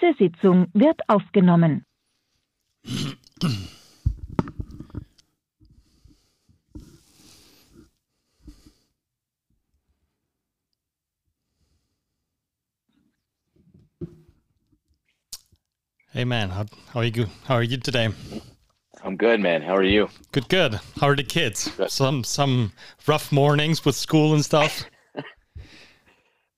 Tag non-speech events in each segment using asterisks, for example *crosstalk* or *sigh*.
Diese Sitzung wird aufgenommen. Hey man, how, how are you? How are you today? I'm good, man. How are you? Good, good. How are the kids? Good. Some some rough mornings with school and stuff. *laughs*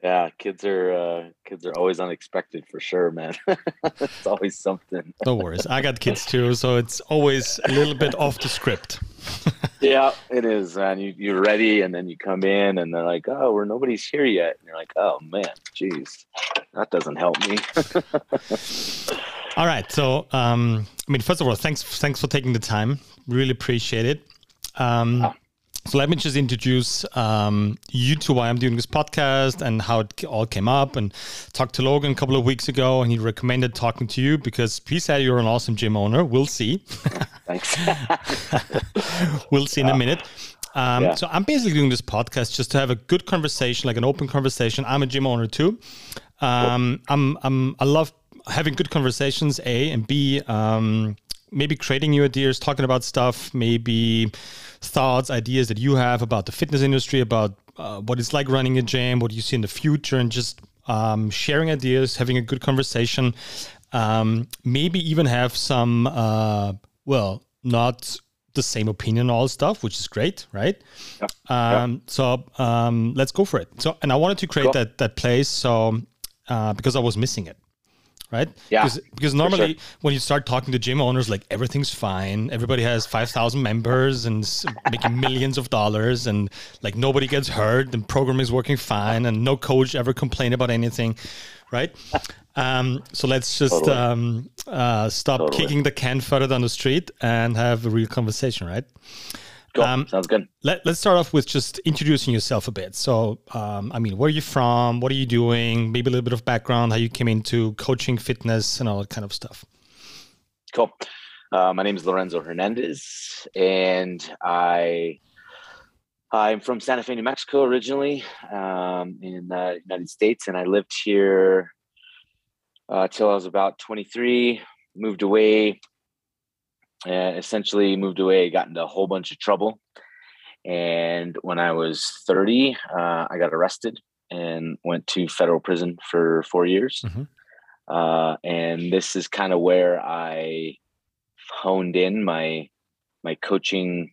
Yeah, kids are uh, kids are always unexpected for sure, man. *laughs* it's always something. No worries. I got kids too, so it's always a little bit off the script. *laughs* Yeah, it is. And you you're ready, and then you come in, and they're like, "Oh, we're nobody's here yet." And you're like, "Oh man, jeez, that doesn't help me." All right. So, um, I mean, first of all, thanks thanks for taking the time. Really appreciate it. Um. So let me just introduce um, you to why I'm doing this podcast and how it all came up. And talked to Logan a couple of weeks ago, and he recommended talking to you because he said you're an awesome gym owner. We'll see. Thanks. *laughs* we'll see in a minute. Um, Yeah. So I'm basically doing this podcast just to have a good conversation, like an open conversation. I'm a gym owner too. Um, I'm, I'm, I love having good conversations. A and B. Um, maybe creating new ideas, talking about stuff, maybe thoughts, ideas that you have about the fitness industry, about uh, what it's like running a gym, what you see in the future, and just um, sharing ideas, having a good conversation. Um, maybe even have some, uh, well, not the same opinion on all stuff, which is great, right? Um, So um, let's go for it. So, and I wanted to create Cool. that that place, so uh, because I was missing it, right? Yeah, Because, because normally when you start talking to gym owners, like everything's fine, everybody has five thousand members and making millions of dollars, and like nobody gets hurt, and program is working fine, and no coach ever complain about anything, right? Um, so let's just Totally. um, uh, stop Totally. kicking the can further down the street and have a real conversation, right? Cool. Um, Sounds good. Let, let's start off with just introducing yourself a bit. So, um, I mean, where are you from? What are you doing? Maybe a little bit of background, how you came into coaching, fitness, and all that kind of stuff. Cool. Uh, my name is Lorenzo Hernandez, and I I'm from Santa Fe, New Mexico, originally um, in the United States, and I lived here uh, till I was about 23. Moved away, and essentially moved away, got into a whole bunch of trouble, and when I was 30, uh, I got arrested and went to federal prison for four years. Mhm. Uh, and this is kind of where I honed in my my coaching.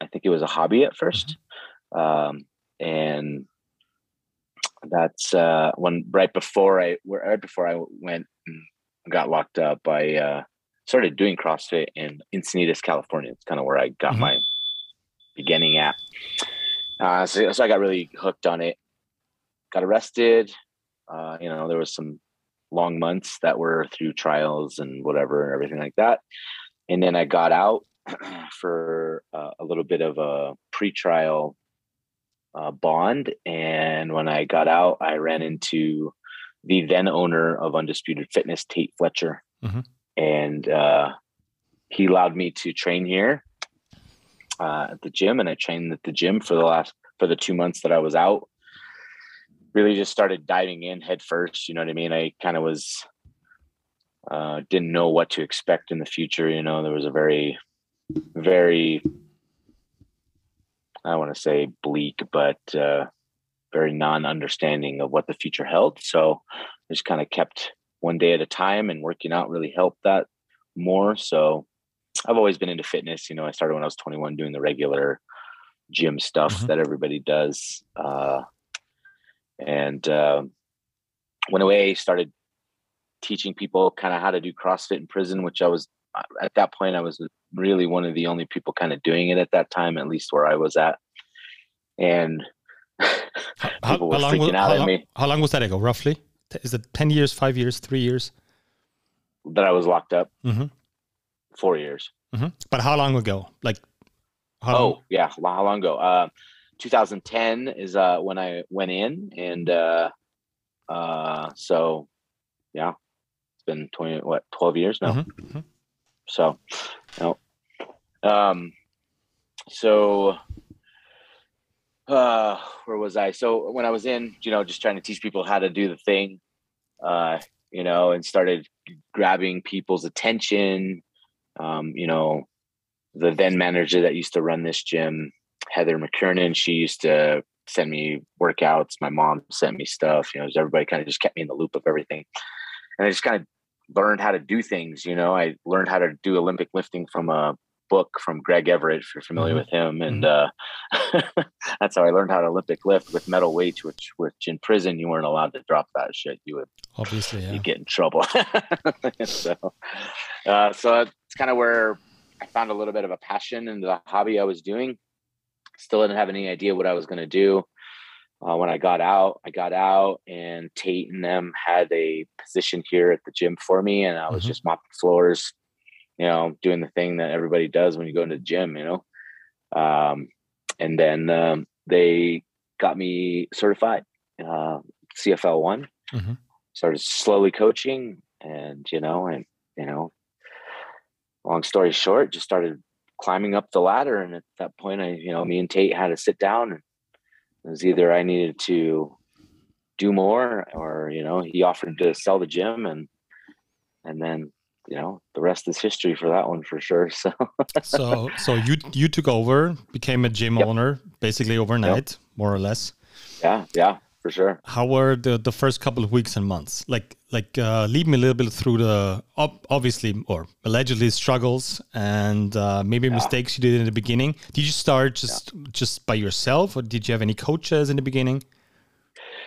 I think it was a hobby at 1st um, and that's uh, when right before I right before I went and got locked up. I uh, started doing CrossFit in Encinitas, California. It's kind of where I got Mhm. my beginning at. Uh, so, so I got really hooked on it. Got arrested. Uh, you know, there was some long months that were through trials and whatever and everything like that. And then I got out *clears throat* for uh, a little bit of a pre-trial uh, bond. And when I got out, I ran into the then owner of Undisputed Fitness, Tate Fletcher, Mhm. And uh, he allowed me to train here uh, at the gym, and I trained at the gym for the last for the two months that I was out. Really, just started diving in head first. You know what I mean? I kind of was uh, didn't know what to expect in the future. You know, there was a very, very I want to say bleak, but uh, very non-understanding of what the future held. So I just kind of kept one day at a time, and working out really helped that more. So I've always been into fitness. You know, I started when I was 21 doing the regular gym stuff Mhm. that everybody does, uh, and uh, went away. Started teaching people kind of how to do CrossFit in prison, which I was at that point I was really one of the only people kind of doing it at that time, at least where I was at. And *laughs* How, people were long, how, long, me how long was that ago, roughly? Is it 10 years, five years, three years? that I was locked up hmm four years. hmm But how long ago? Like, how Oh long? yeah, how long ago? Uh, 2010 is uh, when I went in, and uh, uh, so yeah, it's been 20 what 12 years now. Mhm, mhm. So, no. Um, so, uh, where was I? So when I was in, you know, just trying to teach people how to do the thing, uh, you know, and started grabbing people's attention. Um, you know, the then manager that used to run this gym, Heather McKernan, she used to send me workouts. My mom sent me stuff. You know, everybody kind of just kept me in the loop of everything, and I just kind of learned how to do things. You know, I learned how to do Olympic lifting from a book from Greg Everett, if you're familiar mm-hmm. with him. And mm-hmm. uh, *laughs* that's how I learned how to Olympic lift with metal weights, which which in prison you weren't allowed to drop that shit. You would obviously yeah. you get in trouble. *laughs* so uh, so it's kind of where I found a little bit of a passion in the hobby I was doing. Still didn't have any idea what I was going to do. Uh, when I got out, I got out and Tate and them had a position here at the gym for me, and I was mm-hmm. just mopping floors, you know, doing the thing that everybody does when you go into the gym, you know. Um, and then um, they got me certified, uh, CFL one. Mm-hmm. Started slowly coaching, and you know, and you know, long story short, just started climbing up the ladder. And at that point, I, you know, me and Tate had to sit down, and it was either I needed to do more, or you know, he offered to sell the gym, and and then you know the rest is history for that one for sure *laughs* so so so you you took over became a gym yep. owner basically overnight yep. more or less yeah yeah for sure how were the the first couple of weeks and months like like uh, lead me a little bit through the obviously or allegedly struggles and uh, maybe yeah. mistakes you did in the beginning did you start just yeah. just by yourself or did you have any coaches in the beginning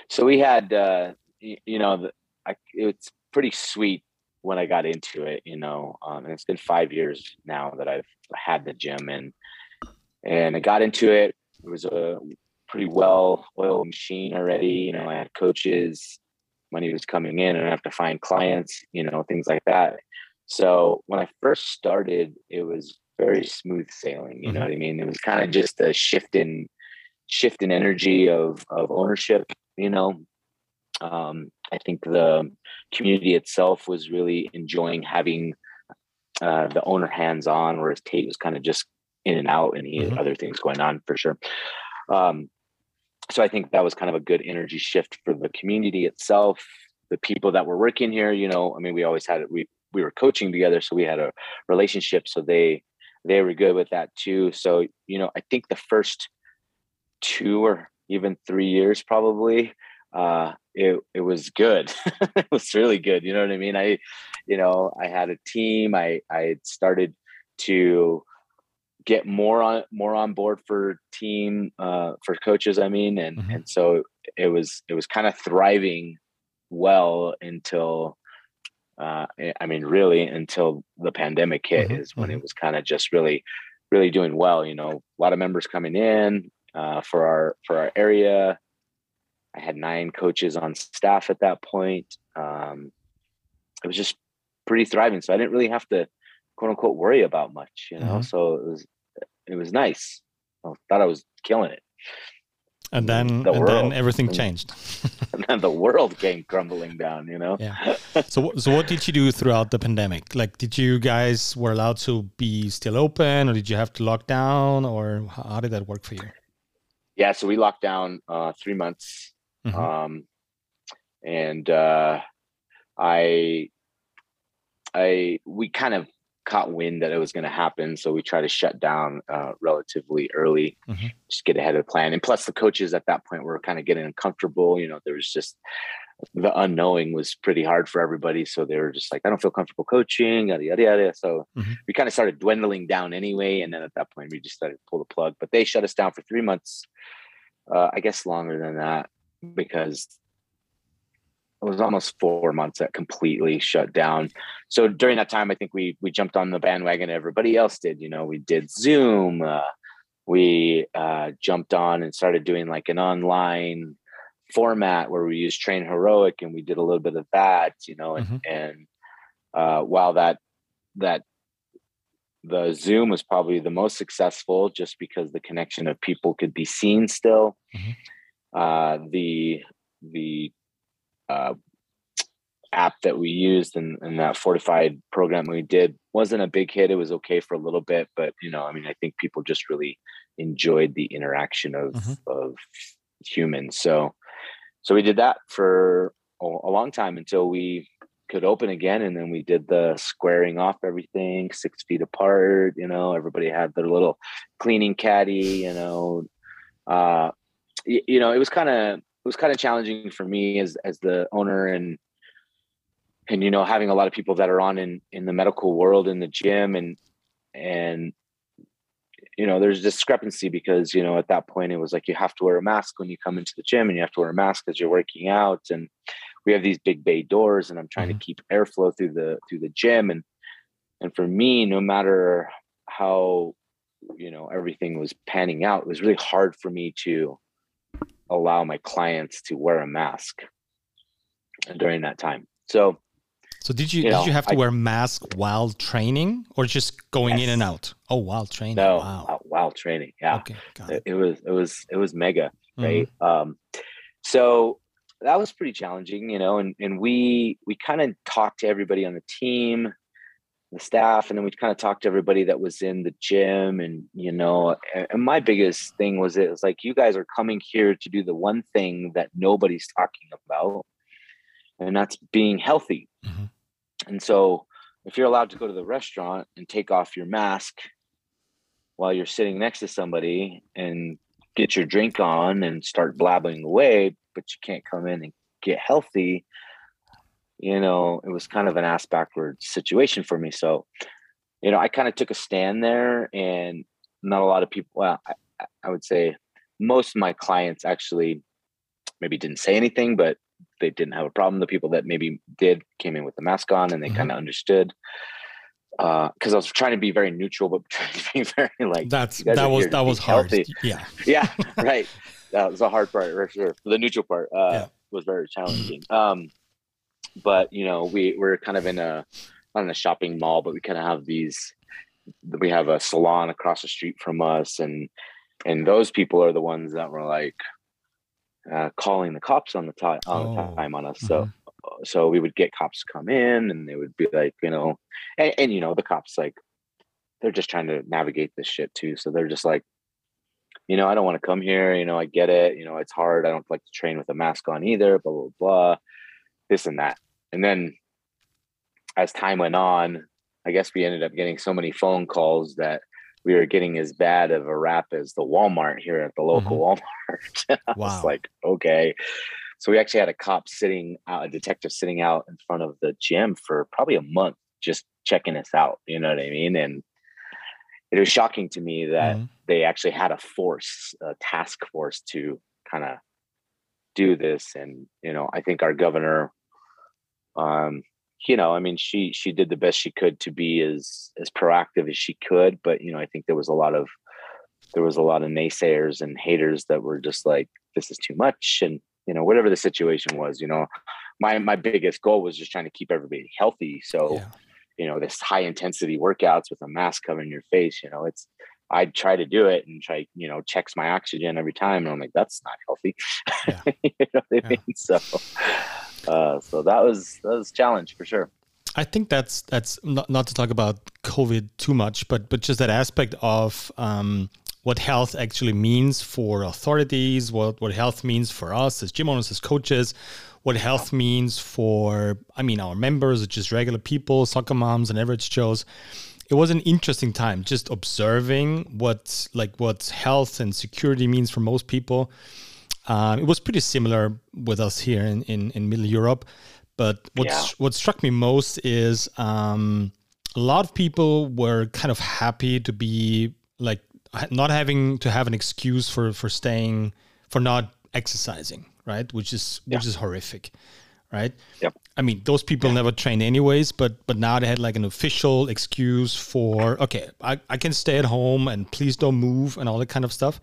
so we had uh, you know the, I, it's pretty sweet when I got into it, you know, um, and it's been five years now that I've had the gym and, and I got into it. It was a pretty well oiled machine already. You know, I had coaches, money was coming in and I have to find clients, you know, things like that. So when I first started, it was very smooth sailing. You mm-hmm. know what I mean? It was kind of just a shift in shift in energy of of ownership, you know. Um, I think the community itself was really enjoying having uh, the owner hands on, whereas Tate was kind of just in and out, and he mm-hmm. had other things going on for sure. Um, so I think that was kind of a good energy shift for the community itself. The people that were working here, you know, I mean, we always had we we were coaching together, so we had a relationship. So they they were good with that too. So you know, I think the first two or even three years probably uh, it it was good. *laughs* it was really good. You know what I mean? I, you know, I had a team. I I started to get more on more on board for team uh, for coaches. I mean, and mm-hmm. and so it was it was kind of thriving well until. Uh, I mean, really, until the pandemic hit mm-hmm. is when mm-hmm. it was kind of just really, really doing well. You know, a lot of members coming in uh, for our for our area I had nine coaches on staff at that point. Um, it was just pretty thriving. So I didn't really have to quote unquote worry about much, you know. Mm-hmm. So it was it was nice. I thought I was killing it. And then the and then everything changed. *laughs* and then the world came crumbling down, you know. Yeah. *laughs* So so what did you do throughout the pandemic? Like did you guys were allowed to be still open or did you have to lock down or how did that work for you? Yeah, so we locked down uh, 3 months Mm-hmm. Um, and uh, I, I, we kind of caught wind that it was going to happen, so we tried to shut down uh, relatively early, mm-hmm. just get ahead of the plan. And plus, the coaches at that point were kind of getting uncomfortable. You know, there was just the unknowing was pretty hard for everybody, so they were just like, "I don't feel comfortable coaching," yada yada yada. So mm-hmm. we kind of started dwindling down anyway, and then at that point, we just started to pull the plug. But they shut us down for three months. Uh, I guess longer than that because it was almost four months that completely shut down. So during that time, I think we we jumped on the bandwagon. Everybody else did. You know, we did Zoom. Uh, we uh, jumped on and started doing like an online format where we used Train Heroic, and we did a little bit of that. You know, and mm-hmm. and uh, while that that the Zoom was probably the most successful, just because the connection of people could be seen still. Mm-hmm uh, the the uh, app that we used and, and that fortified program we did wasn't a big hit. It was okay for a little bit, but you know, I mean, I think people just really enjoyed the interaction of mm-hmm. of humans. So so we did that for a long time until we could open again and then we did the squaring off everything six feet apart you know everybody had their little cleaning caddy you know uh you, know it was kind of it was kind of challenging for me as as the owner and and you know having a lot of people that are on in in the medical world in the gym and and you know there's discrepancy because you know at that point it was like you have to wear a mask when you come into the gym and you have to wear a mask as you're working out and we have these big bay doors and i'm trying mm-hmm. to keep airflow through the through the gym and and for me no matter how you know everything was panning out it was really hard for me to allow my clients to wear a mask during that time so so did you, you did know, you have to I, wear a mask while training or just going yes. in and out? Oh, while training. No, wow. Uh, while training. Yeah. Okay. It. it. was it was it was mega, right? Mm-hmm. Um so that was pretty challenging, you know, and and we we kind of talked to everybody on the team, the staff, and then we kind of talked to everybody that was in the gym, and you know, and, my biggest thing was it was like you guys are coming here to do the one thing that nobody's talking about, and that's being healthy. Mm-hmm. And so, if you're allowed to go to the restaurant and take off your mask while you're sitting next to somebody and get your drink on and start blabbing away, but you can't come in and get healthy, you know, it was kind of an ass backwards situation for me. So, you know, I kind of took a stand there, and not a lot of people, well, I, I would say most of my clients actually maybe didn't say anything, but they didn't have a problem. The people that maybe did came in with the mask on and they mm-hmm. kind of understood. Because uh, I was trying to be very neutral, but *laughs* trying to be very like that's that was that was hard. Healthy. Yeah, *laughs* yeah, right. That was a hard part for sure. The neutral part uh, yeah. was very challenging. *clears throat* Um, but you know, we we're kind of in a not in a shopping mall, but we kind of have these. We have a salon across the street from us, and and those people are the ones that were like, uh, calling the cops on the time on the oh, time on us. So mm-hmm. so we would get cops come in and they would be like, you know, and, and you know, the cops like they're just trying to navigate this shit too. So they're just like, you know, I don't want to come here. You know, I get it. You know, it's hard. I don't like to train with a mask on either. Blah blah blah, this and that. And then as time went on, I guess we ended up getting so many phone calls that we were getting as bad of a rap as the Walmart here at the local mm-hmm. Walmart. *laughs* I wow. was like, okay. So we actually had a cop sitting out, a detective sitting out in front of the gym for probably a month, just checking us out. You know what I mean? And it was shocking to me that mm-hmm. they actually had a force, a task force to kind of do this. And, you know, I think our governor um, you know, I mean, she she did the best she could to be as as proactive as she could, but you know, I think there was a lot of there was a lot of naysayers and haters that were just like, this is too much, and you know, whatever the situation was, you know, my my biggest goal was just trying to keep everybody healthy. So, yeah. you know, this high intensity workouts with a mask covering your face, you know, it's I'd try to do it and try, you know, checks my oxygen every time, and I'm like, that's not healthy. Yeah. *laughs* you know what I yeah. mean? So uh, so that was that was challenge for sure. I think that's that's not, not to talk about COVID too much, but but just that aspect of um, what health actually means for authorities, what what health means for us as gym owners, as coaches, what health means for I mean our members, just regular people, soccer moms, and average Joes. It was an interesting time just observing what like what health and security means for most people um, it was pretty similar with us here in, in, in Middle Europe. But what yeah. what struck me most is um, a lot of people were kind of happy to be like not having to have an excuse for for staying for not exercising, right? Which is yeah. which is horrific, right? Yep. I mean, those people yeah. never trained anyways, but but now they had like an official excuse for okay, I, I can stay at home and please don't move and all that kind of stuff.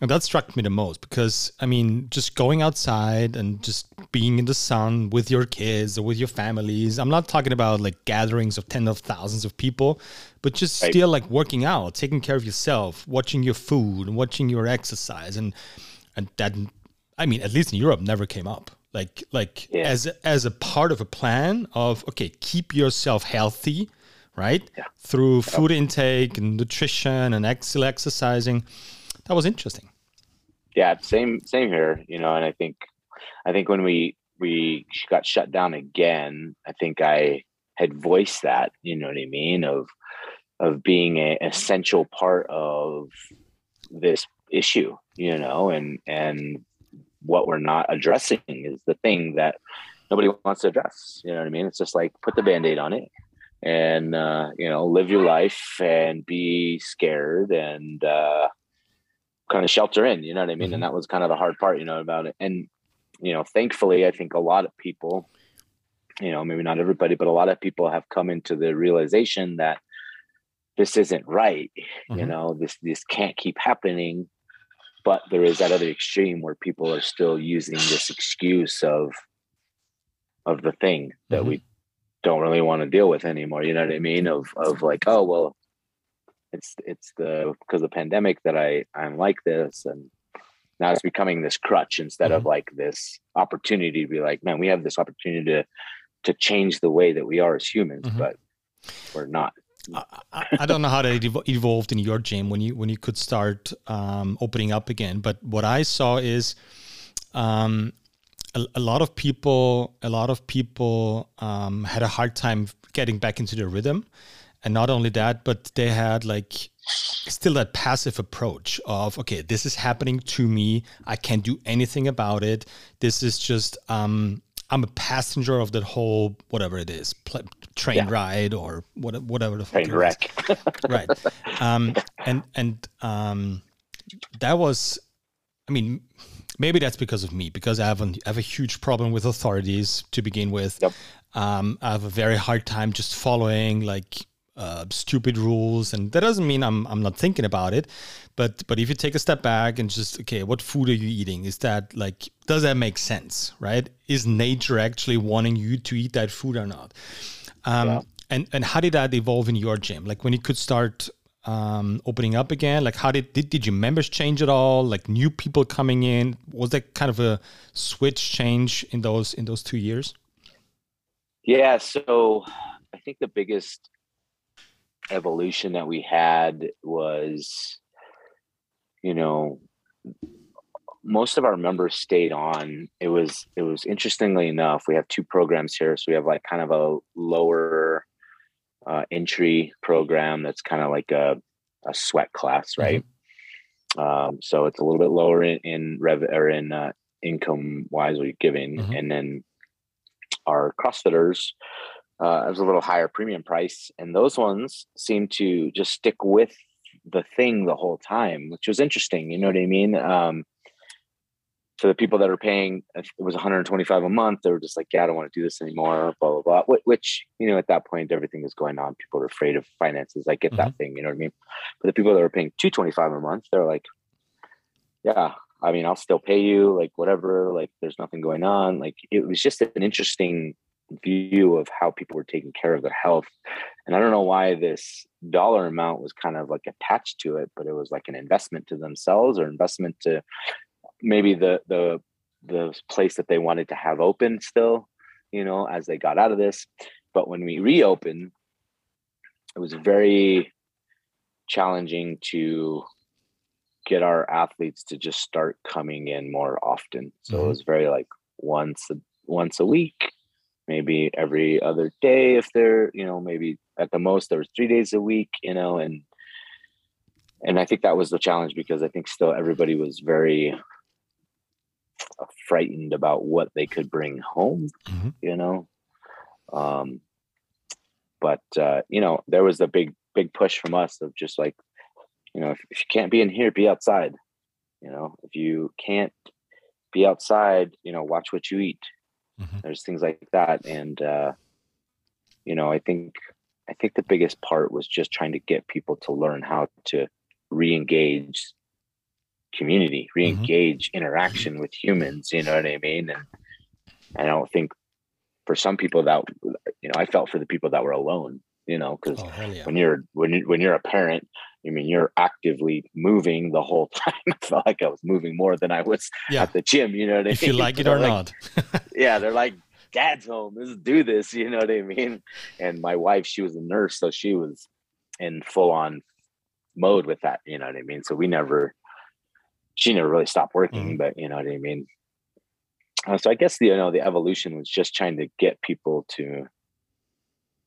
And that struck me the most because I mean, just going outside and just being in the sun with your kids or with your families. I'm not talking about like gatherings of tens of thousands of people, but just right. still like working out, taking care of yourself, watching your food, and watching your exercise, and and that I mean, at least in Europe, never came up. Like like yeah. as as a part of a plan of okay, keep yourself healthy, right? Yeah. Through food intake and nutrition and exercising that was interesting. Yeah, same same here. You know, and I think I think when we we got shut down again, I think I had voiced that, you know what I mean, of of being an essential part of this issue, you know, and and what we're not addressing is the thing that nobody wants to address. You know what I mean? It's just like put the band-aid on it and uh, you know, live your life and be scared and uh kind of shelter in, you know what I mean? Mm-hmm. And that was kind of the hard part, you know, about it. And you know, thankfully, I think a lot of people, you know, maybe not everybody, but a lot of people have come into the realization that this isn't right. Mm-hmm. You know, this this can't keep happening. But there is that other extreme where people are still using this excuse of of the thing that mm-hmm. we don't really want to deal with anymore. You know what I mean? Of of like, oh well, it's it's the because of the pandemic that I I'm like this and now it's becoming this crutch instead mm-hmm. of like this opportunity to be like man we have this opportunity to to change the way that we are as humans mm-hmm. but we're not I, I, don't know how that evolved in your gym when you when you could start um, opening up again but what i saw is um, a, a, lot of people a lot of people um, had a hard time getting back into their rhythm and not only that but they had like still that passive approach of okay this is happening to me. I can't do anything about it. This is just um i'm a passenger of that whole whatever it is pl- train yeah. ride or what, whatever the train wreck. *laughs* Right. Um and and um that was i mean maybe that's because of me because i have, an, I have a huge problem with authorities to begin with. Yep. um, i have a very hard time just following like uh, stupid rules, and that doesn't mean I'm I'm not thinking about it, but but if you take a step back and just okay, what food are you eating? Is that like does that make sense, right? Is nature actually wanting you to eat that food or not? Um, yeah. And and how did that evolve in your gym? Like when you could start um, opening up again, like how did, did did your members change at all? Like new people coming in, was that kind of a switch change in those in those two years? Yeah, so I think the biggest evolution that we had was, you know, most of our members stayed on. It was it was interestingly enough, we have two programs here. So we have like kind of a lower uh, entry program that's kind of like a, a sweat class, mm-hmm. right? Mm-hmm. Um, so it's a little bit lower in, in rev or in uh, income wise you're giving, mm-hmm. and then our CrossFitters uh, it was a little higher premium price, and those ones seem to just stick with the thing the whole time, which was interesting. You know what I mean? Um, for the people that are paying, it was 125 a month. They were just like, "Yeah, I don't want to do this anymore." Blah blah blah. Which you know, at that point, everything is going on. People are afraid of finances. I get mm-hmm. that thing. You know what I mean? But the people that are paying 225 a month, they're like, "Yeah, I mean, I'll still pay you. Like whatever. Like there's nothing going on. Like it was just an interesting view of how people were taking care of their health. And I don't know why this dollar amount was kind of like attached to it, but it was like an investment to themselves or investment to maybe the the the place that they wanted to have open still, you know, as they got out of this. But when we reopened, it was very challenging to get our athletes to just start coming in more often. So mm-hmm. it was very like once a, once a week maybe every other day if they're you know maybe at the most there was three days a week you know and and i think that was the challenge because i think still everybody was very frightened about what they could bring home mm-hmm. you know? Um but uh you know there was a big big push from us of just like you know if, if you can't be in here be outside. You know if you can't be outside you know watch what you eat Mm-hmm. There's things like that, and uh, you know, I think I think the biggest part was just trying to get people to learn how to re-engage community, mm-hmm. re-engage mm-hmm. interaction with humans. You know what I mean? And I don't think for some people that you know, I felt for the people that were alone. You know, because oh, yeah. when you're when you when you're a parent, I mean, you're actively moving the whole *laughs* time. I felt like I was moving more than I was yeah. at the gym. You know what I if mean? If *laughs* you like it or like, not. *laughs* yeah, they're like, "Dad's home. Let's do this." You know what I mean? And my wife, she was a nurse, so she was in full on mode with that. You know what I mean? So we never, she never really stopped working, mm-hmm. but you know what I mean. uh, so I guess the you know the evolution was just trying to get people to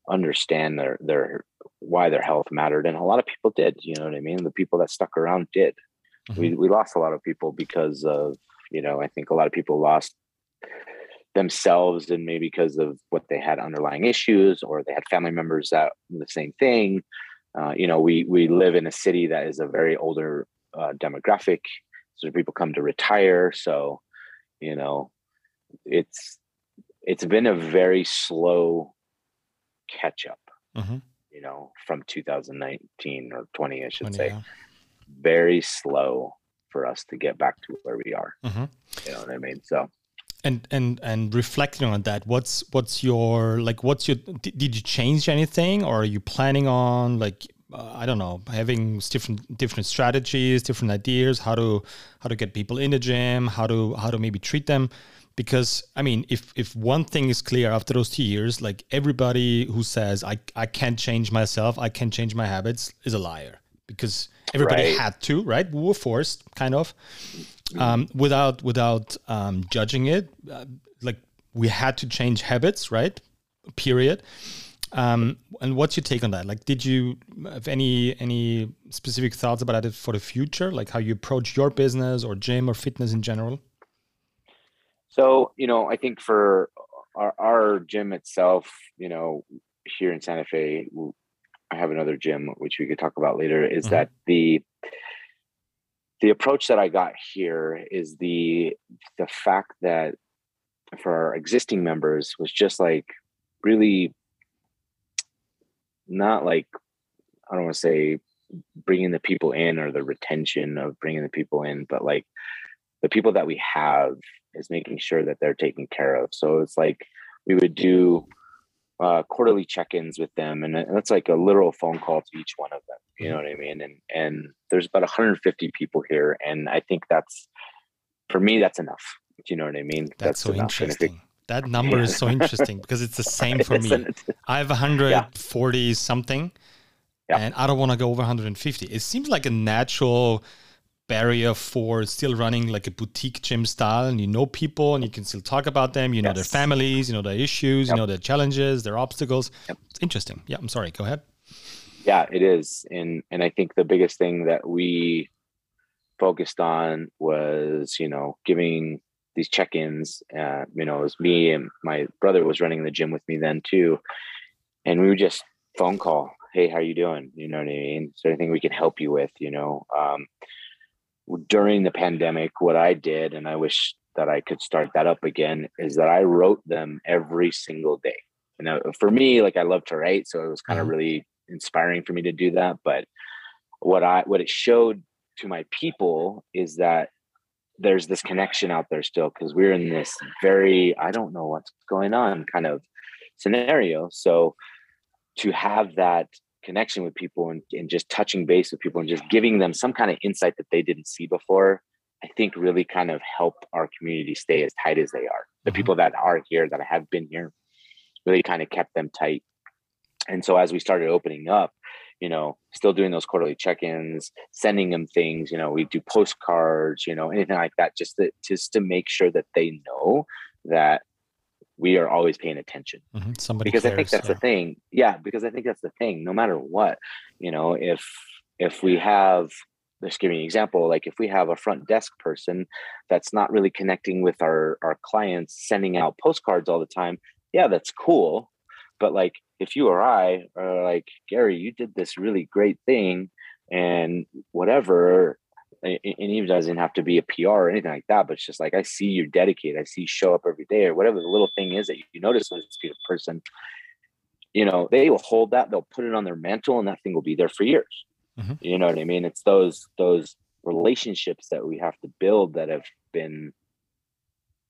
understand their their why their health mattered, and a lot of people did. You know what I mean? The people that stuck around did. Mm-hmm. We we lost a lot of people because of you know I think a lot of people lost themselves and maybe because of what they had underlying issues or they had family members that the same thing. Uh, you know, we we live in a city that is a very older uh, demographic, so people come to retire. So, you know, it's it's been a very slow catch up. Mm-hmm. You know, from 2019 or 20, I should 20, say, yeah. very slow for us to get back to where we are. Mm-hmm. You know what I mean? So and and and reflecting on that what's what's your like what's your did you change anything or are you planning on like uh, i don't know having different different strategies different ideas how to how to get people in the gym how to how to maybe treat them because i mean if if one thing is clear after those two years like everybody who says i i can't change myself i can't change my habits is a liar because everybody right. had to right we were forced kind of um, without without um, judging it. Uh, like we had to change habits, right? Period. Um, and what's your take on that? Like, did you have any any specific thoughts about it for the future? Like how you approach your business or gym or fitness in general? So you know, I think for our, our gym itself, you know, here in Santa Fe, I have another gym which we could talk about later. Is mm-hmm. that the the approach that I got here is the the fact that for our existing members was just like really not like I don't want to say bringing the people in or the retention of bringing the people in, but like the people that we have is making sure that they're taken care of. So it's like we would do uh, quarterly check-ins with them, and that's like a literal phone call to each one of them. You know mm-hmm. what I mean? And and there's about 150 people here, and I think that's for me that's enough. Do you know what I mean? That's, that's so enough. interesting. That number yeah. is so *laughs* interesting because it's the same *laughs* for me. I have 140 yeah. something, yeah. and I don't want to go over 150. It seems like a natural barrier for still running like a boutique gym style and you know people and you can still talk about them. You know yes. their families you know their issues yep. you know their challenges their obstacles. Yep. it's interesting. Yeah i'm sorry. Go ahead. Yeah it is. And and i think the biggest thing that we focused on was you know giving these check-ins uh, you know it was me and my brother was running the gym with me then too. And we would just phone call hey how are you doing? You know what i mean? Is there anything we can help you with? You know um, during the pandemic, what I did, and I wish that I could start that up again, is that I wrote them every single day. And uh, for me, like I love to write, so it was kind of mm-hmm. really inspiring for me to do that. But what I what it showed to my people is that there's this connection out there still because we're in this very I don't know what's going on kind of scenario. So to have that connection with people and, and just touching base with people and just giving them some kind of insight that they didn't see before i think really kind of help our community stay as tight as they are the mm-hmm. people that are here that have been here really kind of kept them tight and so as we started opening up you know still doing those quarterly check-ins sending them things you know we do postcards you know anything like that just to just to make sure that they know that we are always paying attention. Mm-hmm. Somebody because cares, I think that's yeah. the thing. Yeah, because I think that's the thing. No matter what, you know, if if we have let's give you an example like if we have a front desk person that's not really connecting with our our clients sending out postcards all the time yeah that's cool but like if you or i are like gary you did this really great thing and whatever and even doesn't have to be a PR or anything like that, but it's just like I see you're dedicated, I see you show up every day or whatever the little thing is that you notice when it's a person, you know, they will hold that, they'll put it on their mantle and that thing will be there for years. Mm-hmm. You know what I mean? It's those those relationships that we have to build that have been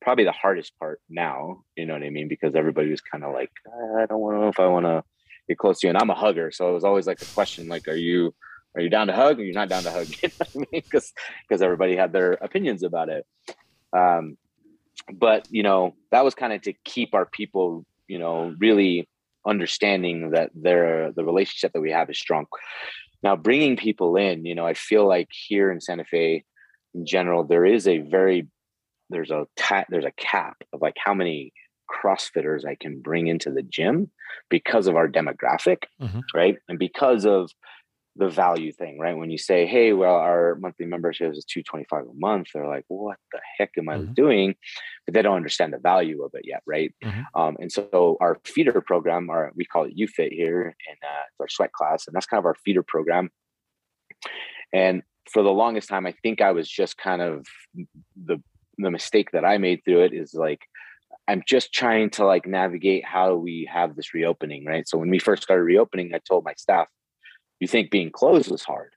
probably the hardest part now, you know what I mean? Because everybody was kind of like, I don't want to know if I want to get close to you. And I'm a hugger. So it was always like a question, like, are you are you down to hug or you're not down to hug? *laughs* You know I mean? Because because everybody had their opinions about it. Um, but you know that was kind of to keep our people, you know, really understanding that their the relationship that we have is strong. Now, bringing people in, you know, I feel like here in Santa Fe, in general, there is a very there's a ta- there's a cap of like how many CrossFitters I can bring into the gym because of our demographic, mm-hmm. right? And because of the value thing, right? When you say, "Hey, well, our monthly membership is two twenty five a month," they're like, "What the heck am I mm-hmm. doing?" But they don't understand the value of it yet, right? Mm-hmm. Um, and so our feeder program, our we call it UFit here, and uh, it's our sweat class, and that's kind of our feeder program. And for the longest time, I think I was just kind of the the mistake that I made through it is like I'm just trying to like navigate how we have this reopening, right? So when we first started reopening, I told my staff, "You think being closed was hard?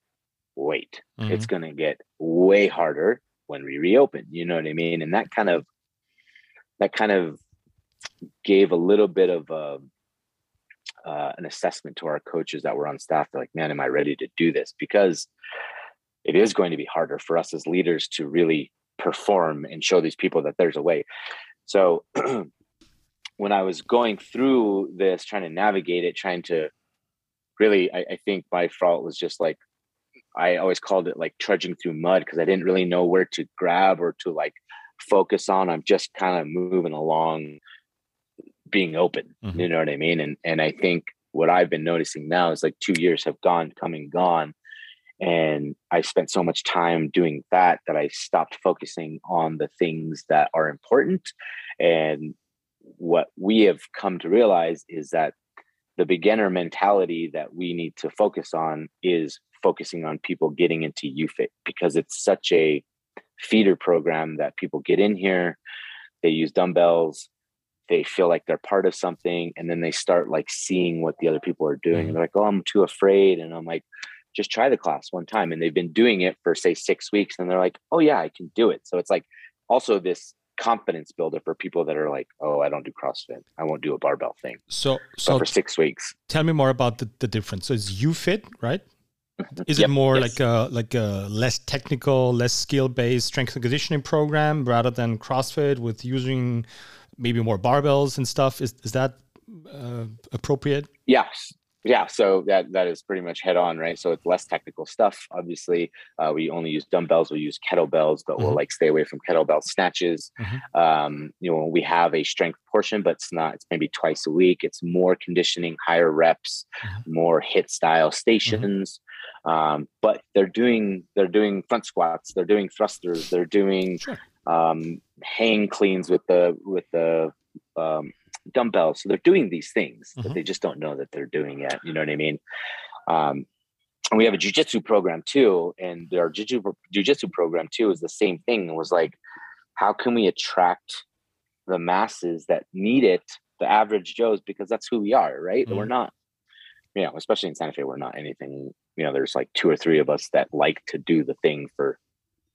Wait, mm-hmm. it's going to get way harder when we reopen." You know what I mean? And that kind of that kind of gave a little bit of a, uh, an assessment to our coaches that were on staff. They're like, "Man, am I ready to do this?" Because it is going to be harder for us as leaders to really perform and show these people that there's a way. So *clears throat* when I was going through this, trying to navigate it, trying to really, I, I think my fault was just like I always called it like trudging through mud because I didn't really know where to grab or to like focus on. I'm just kind of moving along, being open. Mm-hmm. You know what I mean? And and I think what I've been noticing now is like two years have gone, coming, gone, and i spent so much time doing that that i stopped focusing on the things that are important and what we have come to realize is that the beginner mentality that we need to focus on is focusing on people getting into UFIT because it's such a feeder program that people get in here, they use dumbbells, they feel like they're part of something, and then they start like seeing what the other people are doing. Mm-hmm. And they're like, oh, I'm too afraid. And I'm like, just try the class one time and they've been doing it for say six weeks and they're like oh yeah i can do it so it's like also this confidence builder for people that are like oh i don't do crossfit. I won't do a barbell thing. So so but for six weeks. tell me more about the, the difference. So it's UFit right? Mm-hmm. is yep, it more yes. like a like a less technical less skill based strength and conditioning program rather than crossfit with using maybe more barbells and stuff? Is, is that uh, appropriate? Yes yeah so that that is pretty much head on right so it's less technical stuff obviously uh, we only use dumbbells we use kettlebells but mm-hmm. we'll like stay away from kettlebell snatches mm-hmm. um, you know we have a strength portion but it's not it's maybe twice a week it's more conditioning higher reps mm-hmm. more HIIT style mm-hmm. stations um, but they're doing they're doing front squats they're doing thrusters they're doing sure. um, hang cleans with the with the um, dumbbells. So they're doing these things, mm-hmm. but they just don't know that they're doing it. You know what I mean? Um, and we have a jujitsu program too, and our jujitsu program too is the same thing. It was like, how can we attract the masses that need it, the average Joes, because that's who we are, right? Mm-hmm. We're not, you know, especially in Santa Fe, we're not anything. You know, there's like two or three of us that like to do the thing for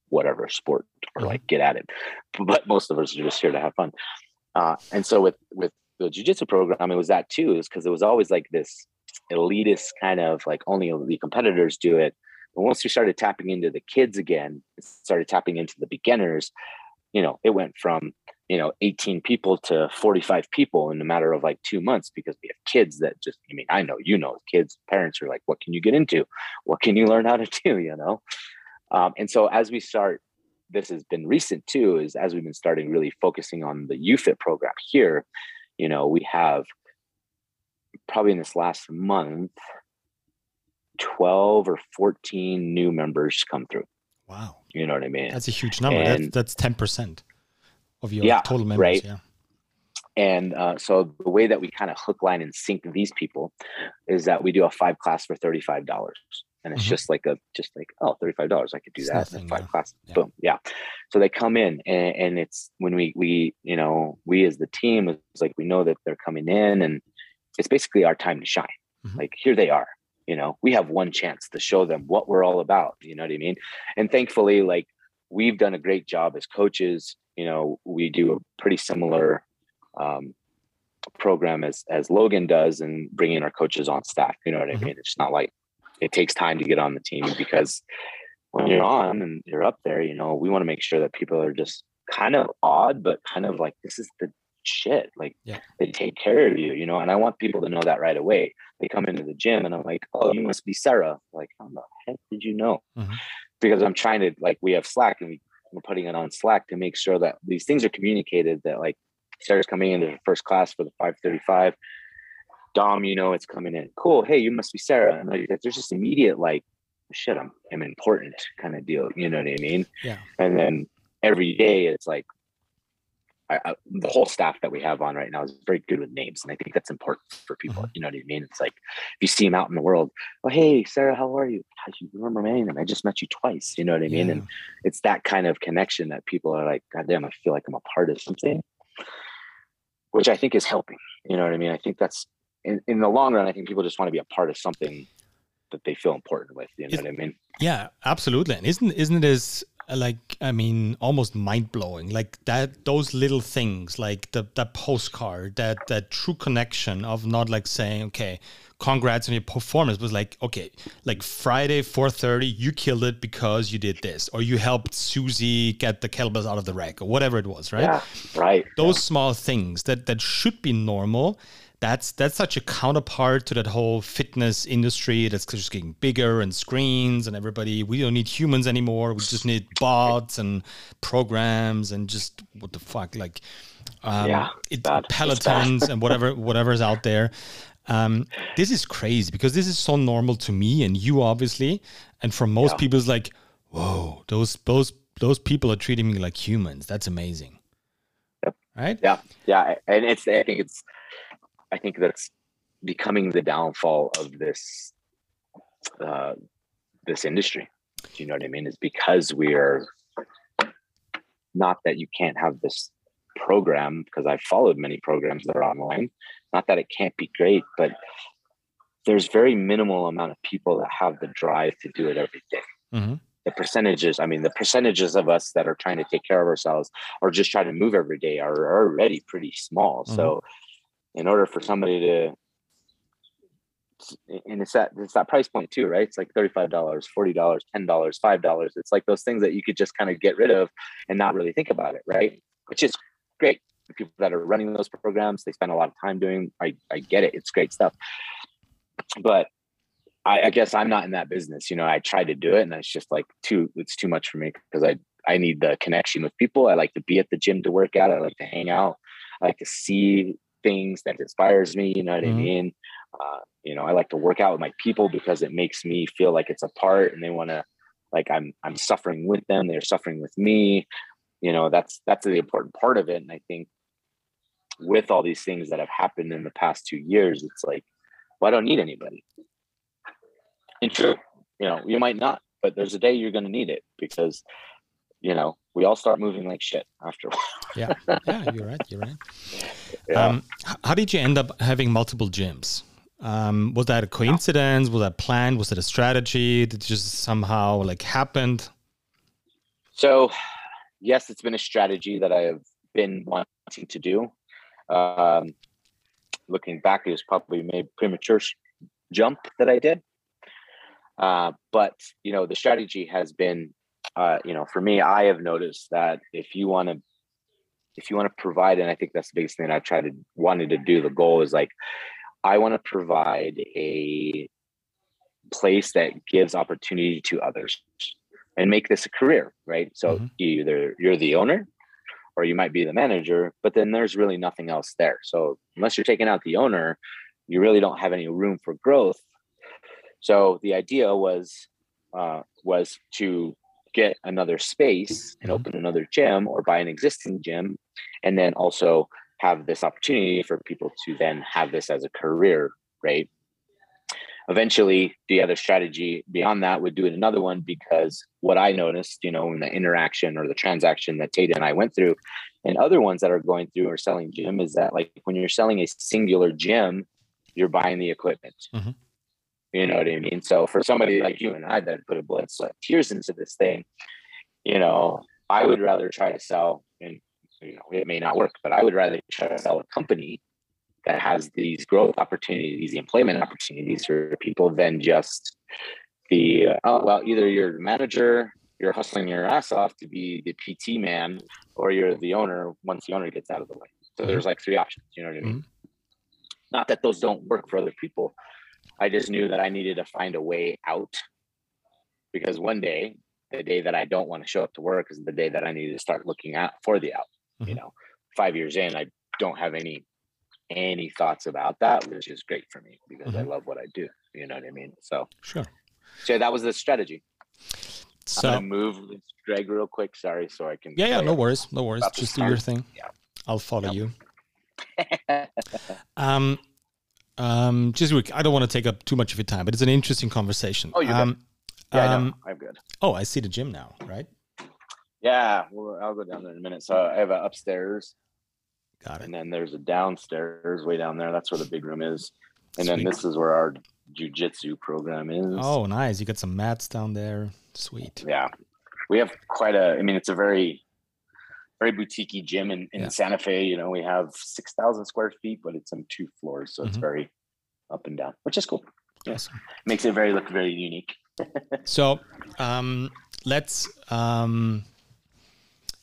whatever sport or mm-hmm. like get at it, but most of us are just here to have fun. Uh, and so with with the jujitsu program, it was that too, is because it was always like this elitist kind of like only the competitors do it. But once we started tapping into the kids again, started tapping into the beginners, you know, it went from you know 18 people to 45 people in a matter of like two months because we have kids that just i mean i know you know kids parents are like what can you get into? What can you learn how to do? *laughs* you know? Um, and so as we start this has been recent too, is as we've been starting really focusing on the UFIT program here, you know, we have probably in this last month, 12 or 14 new members come through. Wow. You know what I mean? That's a huge number. And that's, that's 10% of your yeah, total members. Right? Yeah. And uh, so the way that we kind of hook, line, and sink these people is that we do a five class for $35 and it's mm-hmm. just like a just like oh $35 i could do it's that nothing, five yeah. classes yeah. boom yeah so they come in and, and, it's when we we you know we as the team it's like we know that they're coming in and it's basically our time to shine mm-hmm. like here they are you know we have one chance to show them what we're all about you know what i mean and thankfully like we've done a great job as coaches you know we do a pretty similar um, program as as logan does and bringing our coaches on staff you know what mm-hmm. i mean it's not like it takes time to get on the team *sighs* because when you're on and you're up there, you know, we want to make sure that people are just kind of odd, but kind of like this is the shit. Like yeah. they take care of you, you know, and I want people to know that right away. They come into the gym and I'm like, oh, you must be Sarah. Like, how the heck did you know? Mm-hmm. Because I'm trying to like we have Slack and we we're putting it on Slack to make sure that these things are communicated that like Sarah's coming into the first class for the 535. Dom, you know, it's coming in. Cool. Hey, you must be Sarah. And like, there's just immediate like, shit, I'm, I'm important kind of deal. You know what I mean? Yeah. And then every day it's like, I, I, the whole staff that we have on right now is very good with names, and I think that's important for people. Mm-hmm. You know what I mean? It's like if you see them out in the world, oh hey Sarah, how are you? How you remember my name? I just met you twice. You know what I mean? Yeah. And it's that kind of connection that people are like, God damn, I feel like I'm a part of something, which I think is helping. You know what I mean? I think that's in, in the long run. I think people just want to be a part of something that they feel important with. You know it's, what I mean? Yeah, absolutely. And isn't isn't it as like I mean almost mind blowing like that those little things like the that postcard that that true connection of not like saying okay congrats on your performance was like okay like Friday 4:30 you killed it because you did this or you helped Susie get the kettlebells out of the rack or whatever it was right yeah right those yeah. small things that that should be normal that's that's such a counterpart to that whole fitness industry that's just getting bigger and screens and everybody we don't need humans anymore. We just need bots and programs and just what the fuck like um, yeah, it, pelotons and whatever whatever's out there. Um, this is crazy because this is so normal to me and you obviously. And for most yeah. people it's like whoa those those those people are treating me like humans. That's amazing. Yep. right? Yeah. Yeah. And it's i think it's I think that's becoming the downfall of this uh, this industry. Do you know what I mean? Is because we are not that you can't have this program because I've followed many programs that are online. Not that it can't be great, but there's very minimal amount of people that have the drive to do it every day. Mm-hmm. The percentages, I mean, the percentages of us that are trying to take care of ourselves or just try to move every day are, already pretty small. Mm-hmm. So in order for somebody to and it's that it's that price point too, right? It's like $35, $40, $10, $5. It's like those things that you could just kind of get rid of and not really think about it, right? Which is great. The people that are running those programs, they spend a lot of time doing. I, I get it. It's great stuff. But I, I guess I'm not in that business. You know, I tried to do it and it's just like too it's too much for me because I I need the connection with people. I like to be at the gym to work out. I like to hang out. I like to see things that inspires me. You know what mm-hmm. I mean? Uh, you know, I like to work out with my people because it makes me feel like it's a part and they want to like I'm I'm suffering with them, they're suffering with me. You know, that's that's the important part of it. And I think with all these things that have happened in the past two years, it's like, well, I don't need anybody. And true, you know, you might not, but there's a day you're gonna need it because you know, we all start moving like shit after a while. *laughs* yeah, yeah, you're right. You're right. *laughs* Yeah. Um, how did you end up having multiple gyms? Um, was that a coincidence? Was that planned? Was it a strategy? Did it just somehow like happened? So, yes, it's been a strategy that I have been wanting to do. Um, looking back, it was probably made premature jump that I did. Uh, but you know, the strategy has been uh, you know, for me, I have noticed that if you want to, if you want to provide, and I think that's the biggest thing I tried to wanted to do. The goal is like, I want to provide a place that gives opportunity to others and make this a career, right? So mm-hmm. either you're the owner or you might be the manager, but then there's really nothing else there. So unless you're taking out the owner, you really don't have any room for growth. So the idea was uh, was to get another space and mm-hmm. open another gym or buy an existing gym and then also have this opportunity for people to then have this as a career right eventually the other strategy beyond that would do it another one because what i noticed you know in the interaction or the transaction that tate and i went through and other ones that are going through or selling gym is that like when you're selling a singular gym you're buying the equipment mm-hmm. You know what I mean? So for somebody like you and I that put a blood, sweat, tears into this thing, you know, I would rather try to sell, and you know, it may not work, but I would rather try to sell a company that has these growth opportunities, the employment opportunities for people than just the oh well, either you're the manager, you're hustling your ass off to be the PT man, or you're the owner once the owner gets out of the way. So there's like three options. You know what I mean? Mm-hmm. Not that those don't work for other people, I just knew that I needed to find a way out because one day the day that I don't want to show up to work is the day that I need to start looking out for the out. Mm-hmm. You know, five years in, I don't have any any thoughts about that, which is great for me because mm-hmm. I love what I do. You know what I mean? So sure. So that was the strategy. So I'm move Greg real quick. Sorry, so I can. Yeah, yeah, no worries, no worries. Just do your thing. Yeah, I'll follow yep. you. *laughs* um, um, just I don't want to take up too much of your time, but it's an interesting conversation. Oh, you're um, yeah, um, I am good. Oh, I see the gym now, right? Yeah, well, I'll go down there in a minute. So I have an upstairs. Got it. And then there's a downstairs way down there. That's where the big room is. And Sweet. then this is where our jujitsu program is. Oh, nice. You got some mats down there. Sweet. Yeah. We have quite a, I mean, it's a very, very boutique gym in, in yeah. Santa Fe. You know, we have 6,000 square feet, but it's on two floors. So mm-hmm. it's very up and down, which is cool. Yeah. Awesome. Makes it very, look very unique. *laughs* so um, let's, um,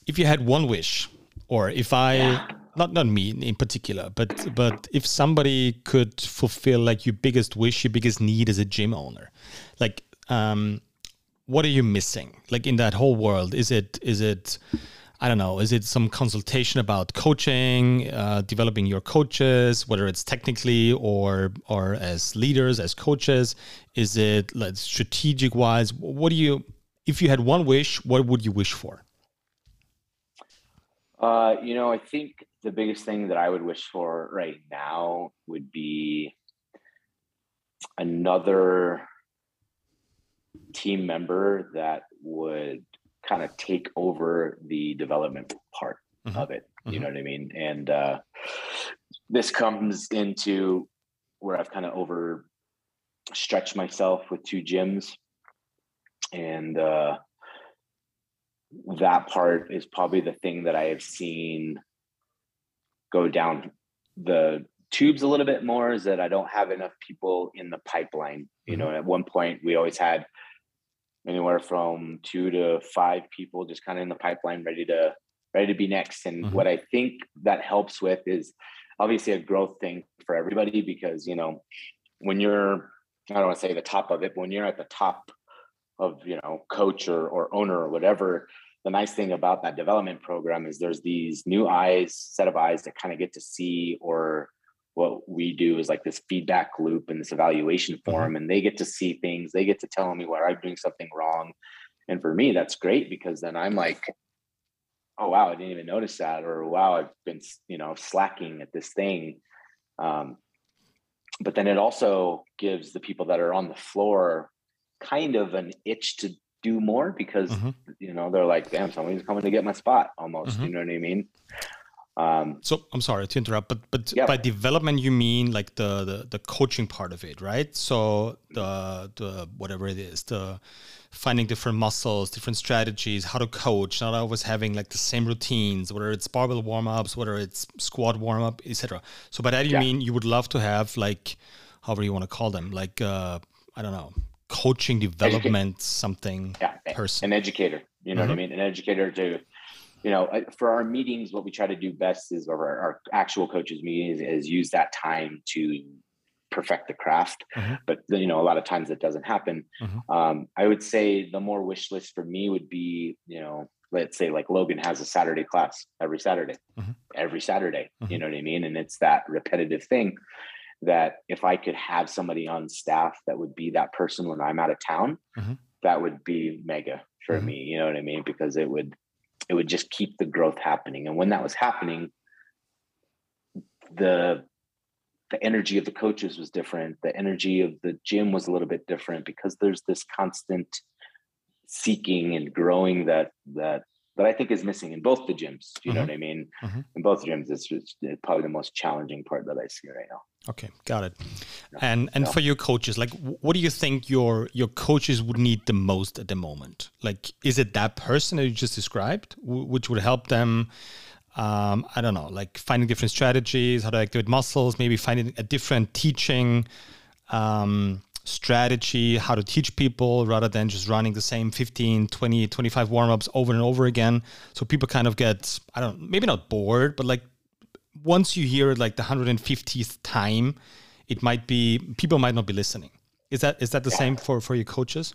if you had one wish, or if I, yeah not not me in particular, but but if somebody could fulfill like your biggest wish, your biggest need as a gym owner, like um, what are you missing? Like in that whole world, is it is it I don't know, is it some consultation about coaching, uh, developing your coaches, whether it's technically or or as leaders, as coaches? Is it like strategic wise? What do you if you had one wish, what would you wish for? Uh, you know, I think the biggest thing that I would wish for right now would be another team member that would kind of take over the development part mm-hmm. of it. You mm-hmm. know what I mean? And uh, this comes into where I've kind of over stretched myself with two gyms. And uh, that part is probably the thing that I have seen go down the tubes a little bit more is that I don't have enough people in the pipeline. You know, mm-hmm. at one point we always had anywhere from two to five people just kind of in the pipeline ready to ready to be next. And mm-hmm. what I think that helps with is obviously a growth thing for everybody because you know when you're I don't want to say the top of it, but when you're at the top of you know coach or, or owner or whatever the nice thing about that development program is there's these new eyes set of eyes that kind of get to see or what we do is like this feedback loop and this evaluation mm-hmm. mm-hmm. and they get to see things they get to tell me where i'm doing something wrong and for me that's great because then i'm like oh wow i didn't even notice that or wow i've been you know slacking at this thing um, but then it also gives the people that are on the floor kind of an itch to do more because mm-hmm. you know they're like, damn, somebody's coming to get my spot almost. Mm-hmm. You know what I mean? Um, so I'm sorry to interrupt, but but yeah. by development you mean like the, the the coaching part of it, right? So the the whatever it is, the finding different muscles, different strategies, how to coach, not always having like the same routines, whether it's barbell warm ups, whether it's squat warm up, etc. So by that you yeah. mean you would love to have like however you want to call them, like uh, I don't know, coaching development something yeah, person an educator you know mm-hmm. what i mm-hmm. mean an educator to you know for our meetings what we try to do best is or our, our actual coaches meetings is use that time to perfect the craft mm-hmm. but you know a lot of times it doesn't happen mm-hmm. um, i would say the more wish list for me would be you know let's say like logan has a saturday class every saturday mm-hmm. every saturday you mm-hmm. know what i mean and it's that repetitive thing that if I could have somebody on staff that would be that person when I'm out of town, mm-hmm. that would be mega for mm-hmm. me. You know what I mean? Because it would it would just keep the growth happening. And when that was happening, the the energy of the coaches was different. The energy of the gym was a little bit different because there's this constant seeking and growing that that that I think is missing in both the gyms. Do You mm-hmm. know what I mean? Mm-hmm. In both gyms, it's, probably the most challenging part that I see right now. Okay, got it. And and for your coaches, like, what do you think your your coaches would need the most at the moment? Like, is it that person that you just described, which would help them? Um, I don't know, like finding different strategies, how to activate muscles, maybe finding a different teaching. Um, strategy, how to teach people rather than just running the same 15, 20, 25 warm ups over and over again. So people kind of get, I don't maybe not bored, but like once you hear it like the 150th time, it might be, people might not be listening. Is that is that the yeah. same for, for your coaches?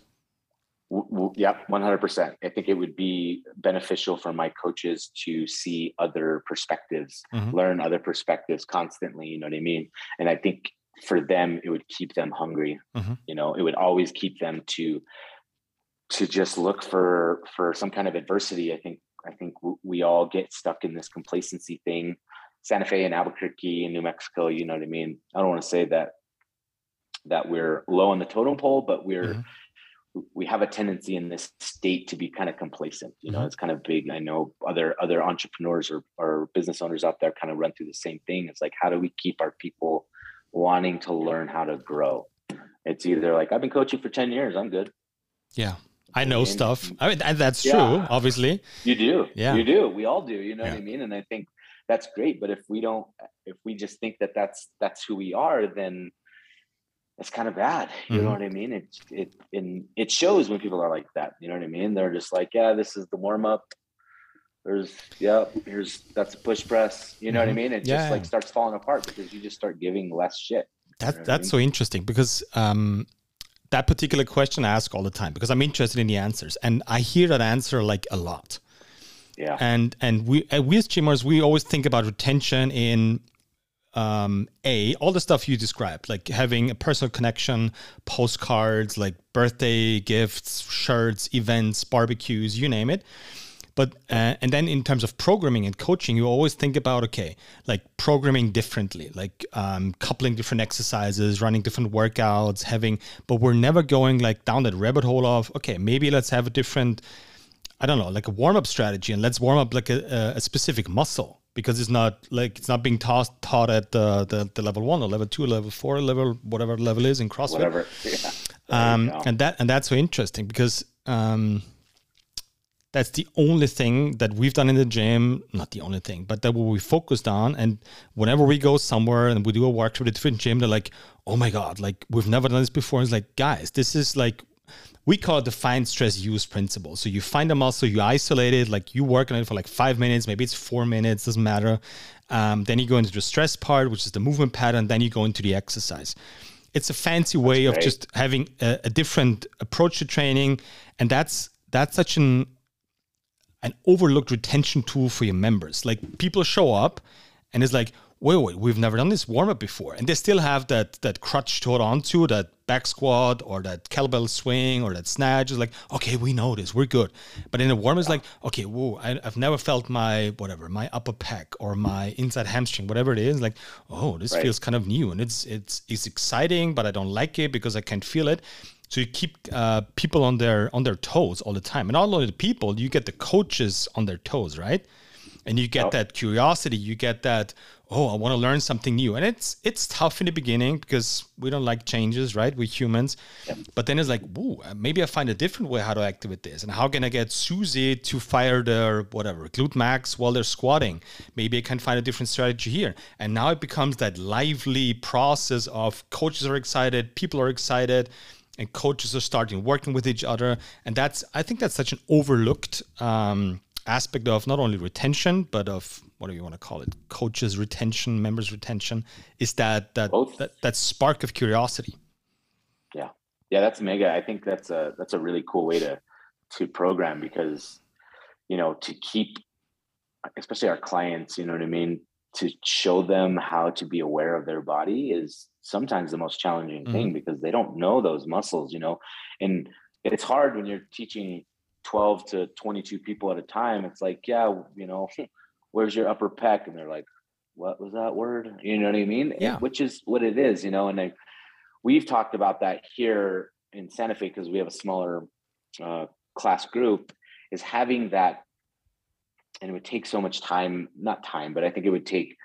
Yep, 100%. I think it would be beneficial for my coaches to see other perspectives, mm-hmm. learn other perspectives constantly. You know what I mean? And I think for them, it would keep them hungry. Mm-hmm. You know, it would always keep them to to just look for for some kind of adversity. I think I think we all get stuck in this complacency thing. Santa Fe and Albuquerque and New Mexico, you know what I mean? I don't want to say that that we're low on the totem pole, but we're mm-hmm we have a tendency in this state to be kind of complacent you know mm-hmm. it's kind of big i know other other entrepreneurs or, or business owners out there kind of run through the same thing it's like how do we keep our people wanting to learn how to grow it's either like i've been coaching for 10 years i'm good yeah i know and, stuff i mean that's yeah, true obviously you do yeah you do we all do you know yeah. what i mean and i think that's great but if we don't if we just think that that's that's who we are then it's kind of bad. You mm-hmm. know what I mean? It it and it shows when people are like that. You know what I mean? They're just like, yeah, this is the warm up. There's yeah, here's that's a push press. You know mm-hmm. what I mm-hmm. mean? It yeah. just like starts falling apart because you just start giving less shit. That you know that's I mean? so interesting because um that particular question I ask all the time because I'm interested in the answers and I hear that answer like a lot. Yeah. And and we we as gymmers we always think about retention in um, a all the stuff you described, like having a personal connection, postcards, like birthday gifts, shirts, events, barbecues, you name it. But uh, and then in terms of programming and coaching, you always think about okay, like programming differently, like um, coupling different exercises, running different workouts, having. But we're never going like down that rabbit hole of okay, maybe let's have a different. I don't know, like a warm up strategy, and let's warm up like a, a specific muscle because it's not like it's not being taught taught at the, the, the level one or level two, level four level, whatever level is in CrossFit. Whatever. *laughs* Yeah. Um, and that and that's so interesting because um, that's the only thing that we've done in the gym. Not the only thing, but that we focused on. And whenever we go somewhere and we do a workshop at a different gym, they're like, "Oh my god, like we've never done this before." It's like, guys, this is like we call it the find stress use principle. So you find a muscle, you isolate it, like you work on it for like five minutes, maybe it's four minutes, doesn't matter. Um, then you go into the stress part, which is the movement pattern. Then you go into the exercise. It's a fancy way of just having a, a, different approach to training, and that's that's such an an overlooked retention tool for your members. Like people show up, and it's like, wait, wait, we've never done this warm up before, and they still have that that crutch to hold on to, that back squat or that kettlebell swing or that snatch. It's like, okay, we know this, we're good. But in the warm, it's like, okay, whoa, I, have never felt my whatever, my upper pec or my inside hamstring, whatever it is. Like, oh, this right. feels kind of new, and it's it's it's exciting, but I don't like it because I can't feel it. So you keep uh, people on their on their toes all the time, and not only the people, you get the coaches on their toes, right? And you get that curiosity, you get that oh i want to learn something new. And it's it's tough in the beginning because we don't like changes right? We're humans. Yep. but then it's like ooh maybe i find a different way how to activate this? And how can i get susie to fire their whatever glute max while they're squatting? Maybe i can find a different strategy here. And now it becomes that lively process of coaches are excited people are excited and coaches are starting working with each other. And that's i think that's such an overlooked um, aspect of not only retention but of what do you want to call it? Coaches retention members retention is that that, that that spark of curiosity. Yeah. Yeah that's mega. I think that's a that's a really cool way to to program because you know to keep especially our clients you know what i mean to show them how to be aware of their body is sometimes the most challenging mm-hmm. thing because they don't know those muscles you know and it's hard when you're teaching 12 to 22 people at a time it's like yeah you know *laughs* where's your upper pec? And they're like, what was that word? You know what I mean? Yeah. Which is what it is, you know, and I, we've talked about that here in Santa Fe because we have a smaller uh, class group is having that and it would take so much time not time but i think it would take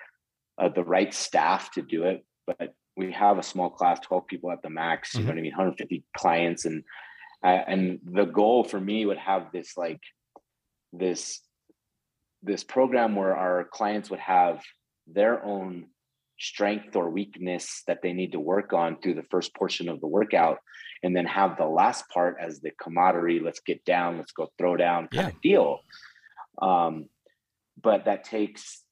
uh, the right staff to do it but we have a small class 12 people at the max you mm-hmm. know what i mean 150 clients and uh, and the goal for me would have this like this this program where our clients would have their own strength or weakness that they need to work on through the first portion of the workout and then have the last part as the camaraderie let's get down let's go throw down kind yeah. of deal um, but that takes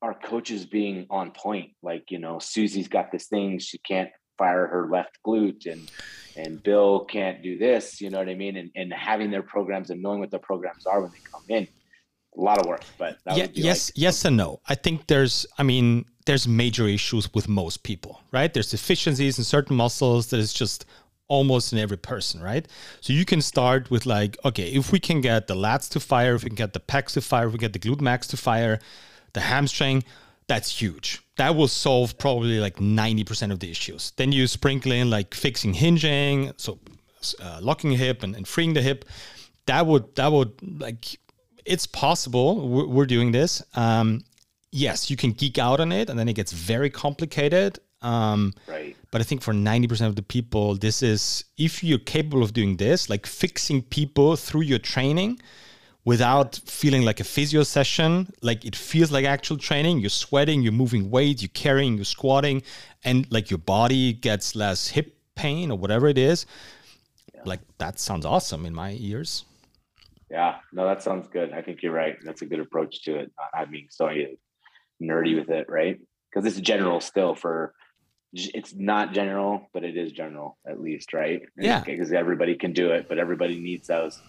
our coaches being on point like you know susie's got this thing she can't fire her left glute and and Bill can't do this, you know what I mean? And and having their programs and knowing what the programs are when they come in. A lot of work, but yeah, yes, like- yes and no. I think there's I mean, there's major issues with most people, right? There's deficiencies in certain muscles that is just almost in every person, right? So you can start with like, okay, if we can get the lats to fire, if we can get the pecs to fire, if we get the glute max to fire, the hamstring, that's huge. That will solve probably like 90% of the issues. Then you sprinkle in like fixing hinging, so uh, locking hip and, and freeing the hip. That would, that would like, it's possible. We're, we're doing this. Um, yes, you can geek out on it and then it gets very complicated. Um, right. But I think for 90% of the people, this is, if you're capable of doing this, like fixing people through your training, without feeling like a physio session. Like it feels like actual training. You're sweating, you're moving weight, you're carrying, you're squatting, and like your body gets less hip pain or whatever it is. Yeah. Like that sounds awesome in my ears. Yeah, no, that sounds good. I think you're right. That's a good approach to it. I mean, so nerdy with it, right? Because it's a general still for it's not general, but it is general at least, right? Yeah. Because everybody can do it, but everybody needs those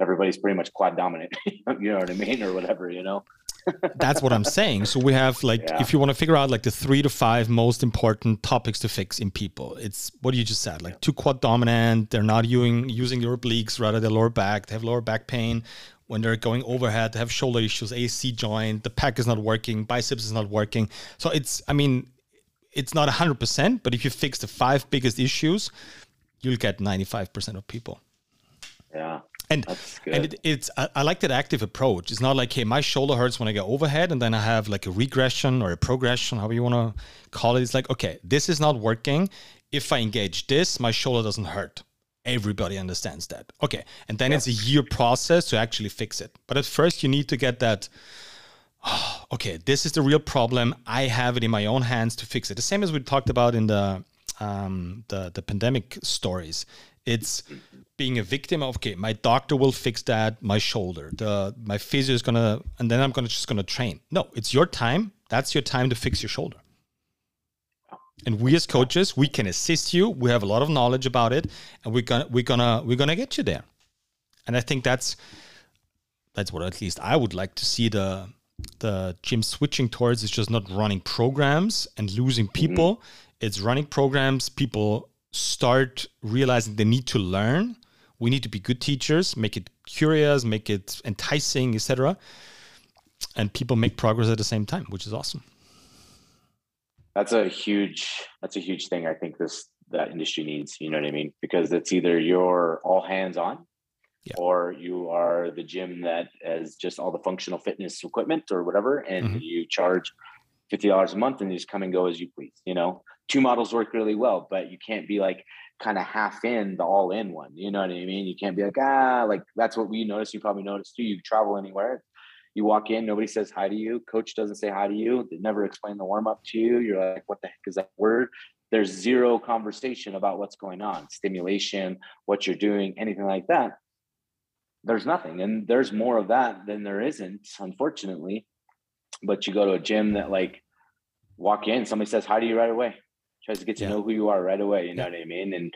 everybody's pretty much quad dominant. *laughs* you know what I mean, or whatever. You know. *laughs* That's what I'm saying. So we have like, yeah. if you want to figure out like the three to five most important topics to fix in people, it's what you just said, like too quad dominant. They're not using using their obliques rather their lower back. They have lower back pain when they're going overhead. They have shoulder issues, AC joint. The pec is not working. Biceps is not working. So it's, I mean, it's not 100%, but if you fix the five biggest issues, you'll get 95% of people. Yeah and and it, it's I, I, like that active approach. It's not like hey, my shoulder hurts when I go overhead, and then I have like a regression or a progression, however you want to call it. It's like okay, this is not working. If I engage this, my shoulder doesn't hurt. Everybody understands that. Okay, and then it's a year process to actually fix it. But at first, you need to get that. Oh, *sighs* okay, this is the real problem. I have it in my own hands to fix it. The same as we talked about in the um, the the pandemic stories. It's being a victim of okay, my doctor will fix that, my shoulder, the my physio is gonna, and then I'm gonna just gonna train. No, it's your time. That's your time to fix your shoulder. And we as coaches, we can assist you. We have a lot of knowledge about it, and we're gonna we're gonna we're gonna get you there. And I think that's that's what at least I would like to see the the gym switching towards is just not running programs and losing people. Mm-hmm. It's running programs, people start realizing they need to learn. We need to be good teachers make it curious make it enticing etc and people make progress at the same time which is awesome. That's a huge that's a huge thing i think this that industry needs you know what i mean? Because it's either you're all hands on yeah. or you are the gym that has just all the functional fitness equipment or whatever and mm-hmm. you charge $50 a month and you just come and go as you please you know two models work really well, but you can't be like kind of half in the all in one. You know what I mean? You can't be like, ah, like that's what we notice. You probably notice too. You travel anywhere, you walk in, nobody says hi to you. Coach doesn't say hi to you. They never explain the warm up to you. You're like, what the heck is that word? There's zero conversation about what's going on, stimulation, what you're doing, anything like that. There's nothing. And there's more of that than there isn't, unfortunately. But you go to a gym that like walk in, somebody says hi to you right away tries to get to yeah. know who you are right away. You know what I mean? And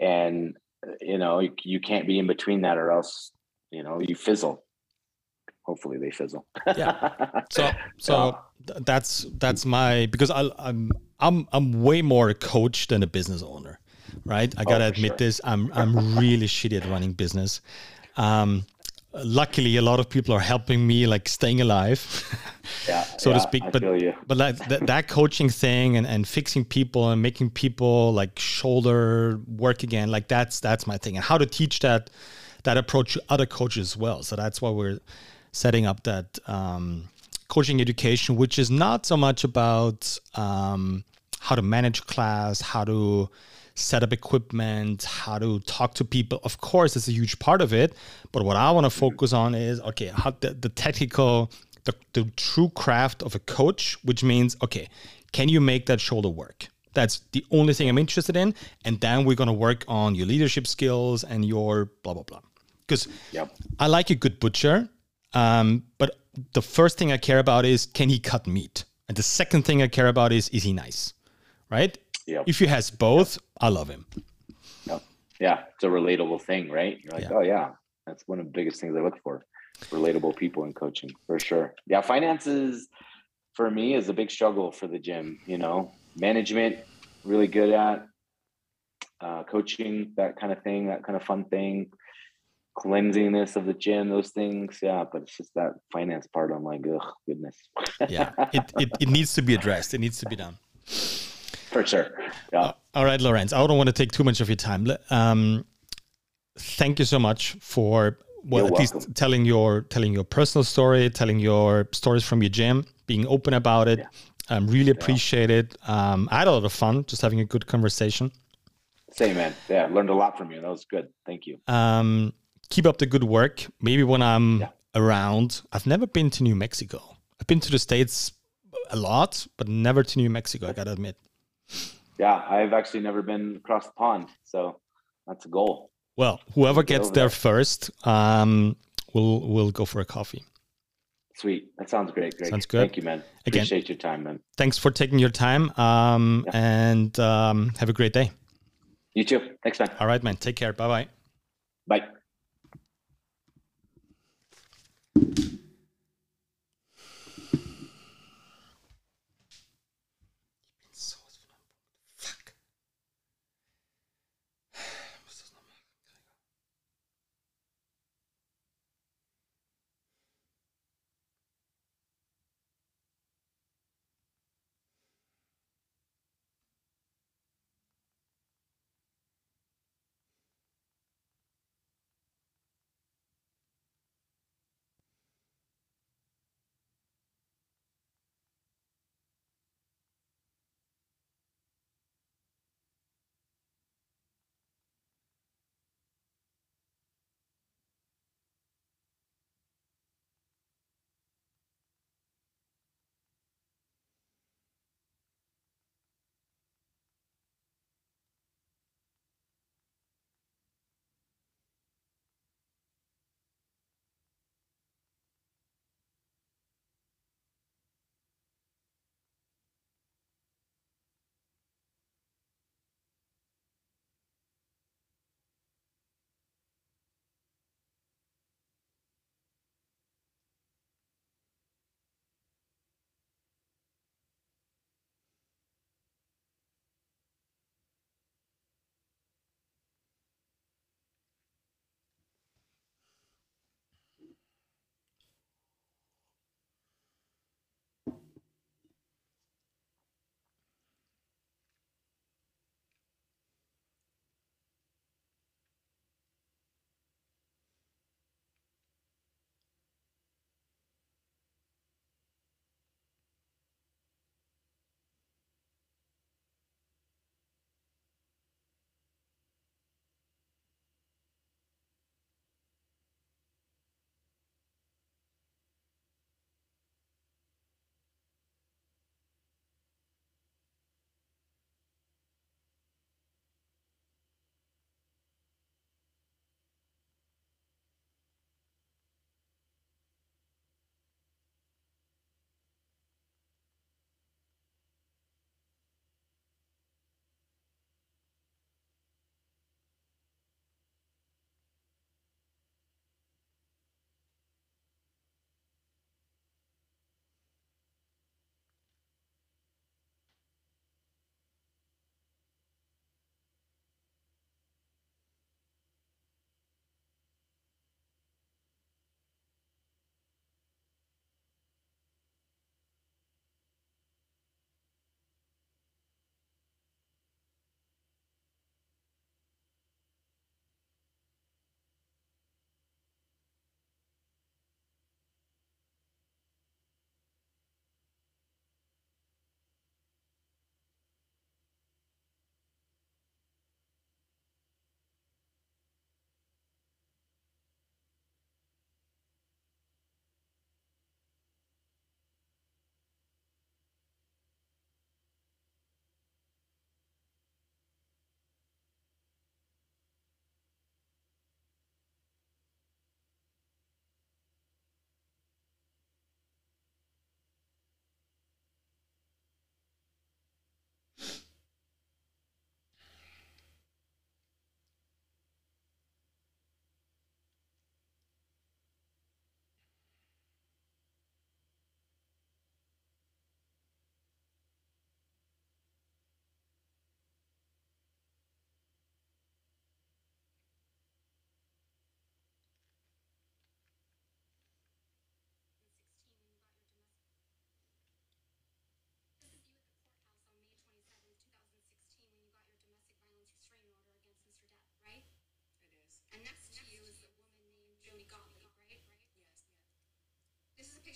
and you know you, you can't be in between that, or else you know you fizzle. Hopefully they fizzle. yeah. *laughs* So so that's that's my because I, I'm I'm I'm way more a coach than a business owner, right? I oh, gotta oh, admit sure. this. I'm I'm really shitty at running business. Um, luckily a lot of people are helping me like staying alive yeah, *laughs* so yeah, to speak but but like th- that coaching thing and, and fixing people and making people like shoulder work again like that's that's my thing. And how to teach that that approach to other coaches as well. So that's why we're setting up that um, coaching education which is not so much about um, how to manage class how to set up equipment, how to talk to people. Of course, it's a huge part of it. But what I want to focus on is okay, how the, the technical, the, the true craft of a coach, which means, okay, can you make that shoulder work? That's the only thing I'm interested in. And then we're going to work on your leadership skills and your blah, blah, blah. Because yep. I like a good butcher. Um, but the first thing I care about is can he cut meat? And the second thing I care about is is he nice? Right? Yep. if he has both, I love him. yeah, it's a relatable thing, right? You're like, Yeah. oh yeah, that's one of the biggest things I look for. Relatable people in coaching for sure. Yeah, finances for me is a big struggle for the gym. You know, management really good at uh, coaching, that kind of thing, that kind of fun thing, cleansingness of the gym, those things. Yeah, but it's just that finance part. I'm like, oh goodness. Yeah, it, it, it needs to be addressed. It needs to be done. For sure. Yeah. All right, Lorenz. I don't want to take too much of your time. Um, thank you so much for well, You're at least telling your telling your personal story, telling your stories from your gym, being open about it. Um, really appreciate it. Um, I had a lot of fun just having a good conversation. Same man. Yeah, learned a lot from you. That was good. Thank you. Um, keep up the good work. Maybe when I'm Yeah. around, I've never been to New Mexico. I've been to the States a lot, but never to New Mexico, I gotta admit. Yeah, I've actually never been across the pond, so that's a goal. Well, whoever gets there there. first, um, will will go for a coffee. Sweet. That sounds great. Great. Sounds good. Thank you, man. Again. Appreciate your time, man. Thanks for taking your time, um, Yeah. and um, have a great day. You too. Thanks, man. All right, man. Take care. Bye bye bye.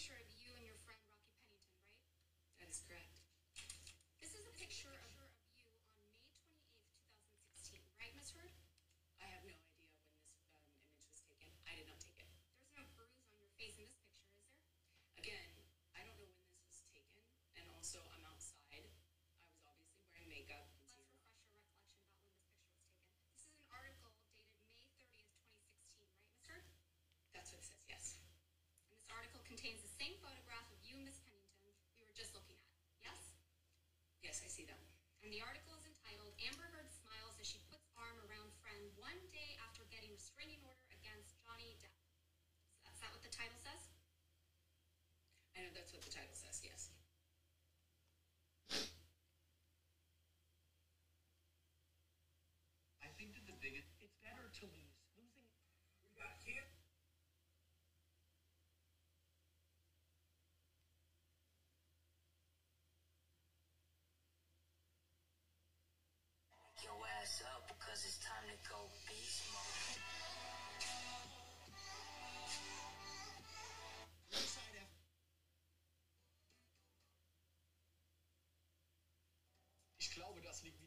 sure contains the same photograph of you, Miss Pennington, we were just looking at. Yes? Yes, I see that. And the article is entitled Amber Heard Smiles as She Puts Arm Around Friend One Day After Getting Restraining Order Against Johnny Depp. Is that what the title says? I know that's what the title says, yes. I think that the biggest, it's better to lose. Losing. We got here. Ass up because it's time to go beast mode. Ich glaube, das liegt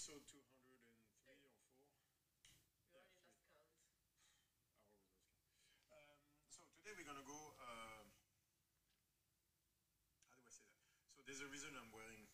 episode 203 or 4. We already lost count. I always count. Um, so today we're gonna go, uh, how do I say that? So there's a reason I'm wearing